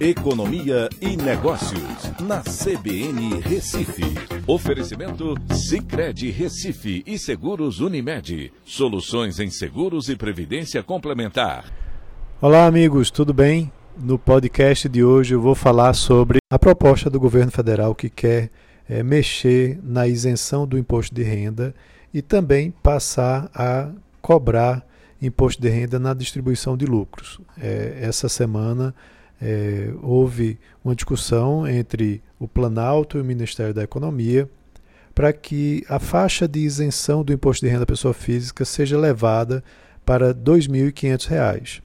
Economia e Negócios, na CBN Recife. Oferecimento Cicred Recife e Seguros Unimed. Soluções em seguros e previdência complementar. Olá, amigos, tudo bem? No podcast de hoje eu vou falar sobre a proposta do governo federal que quer é, mexer na isenção do imposto de renda e também passar a cobrar imposto de renda na distribuição de lucros. É, essa semana é, houve uma discussão entre o Planalto e o Ministério da Economia para que a faixa de isenção do imposto de renda da pessoa física seja levada para R$ 2.500.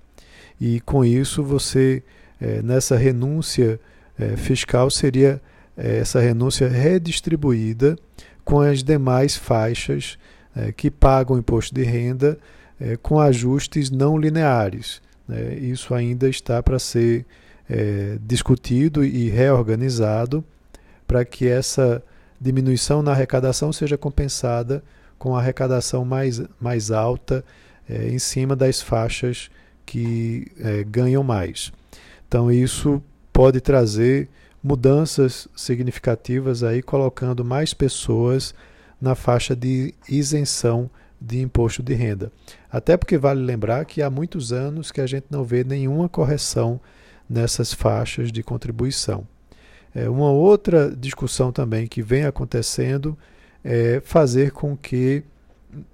E com isso, você, é, nessa renúncia é, fiscal, seria é, essa renúncia redistribuída com as demais faixas é, que pagam imposto de renda é, com ajustes não lineares. Né? Isso ainda está para ser é, discutido e reorganizado para que essa diminuição na arrecadação seja compensada com a arrecadação mais, mais alta é, em cima das faixas que é, ganham mais. Então, isso pode trazer mudanças significativas aí, colocando mais pessoas na faixa de isenção de imposto de renda. Até porque vale lembrar que há muitos anos que a gente não vê nenhuma correção nessas faixas de contribuição. É, uma outra discussão também que vem acontecendo é fazer com que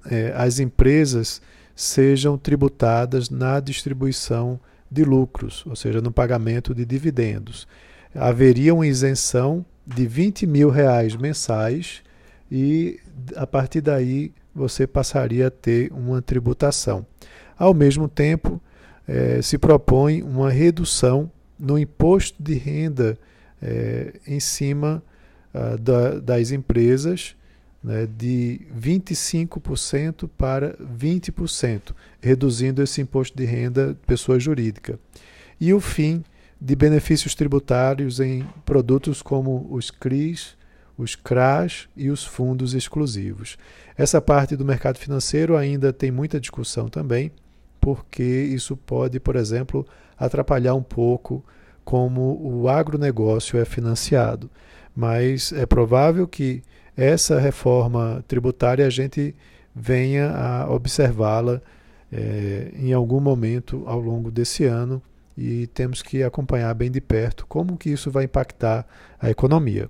é, as empresas sejam tributadas na distribuição de lucros, ou seja, no pagamento de dividendos. Haveria uma isenção de 20 mil reais mensais e a partir daí você passaria a ter uma tributação. Ao mesmo tempo, é, se propõe uma redução no imposto de renda é, em cima ah, da, das empresas né, de 25% para 20%, reduzindo esse imposto de renda pessoa jurídica. E o fim de benefícios tributários em produtos como os CRIs, os CRAs e os fundos exclusivos. Essa parte do mercado financeiro ainda tem muita discussão também, porque isso pode, por exemplo, atrapalhar um pouco como o agronegócio é financiado. Mas é provável que essa reforma tributária a gente venha a observá-la é, em algum momento ao longo desse ano e temos que acompanhar bem de perto como que isso vai impactar a economia.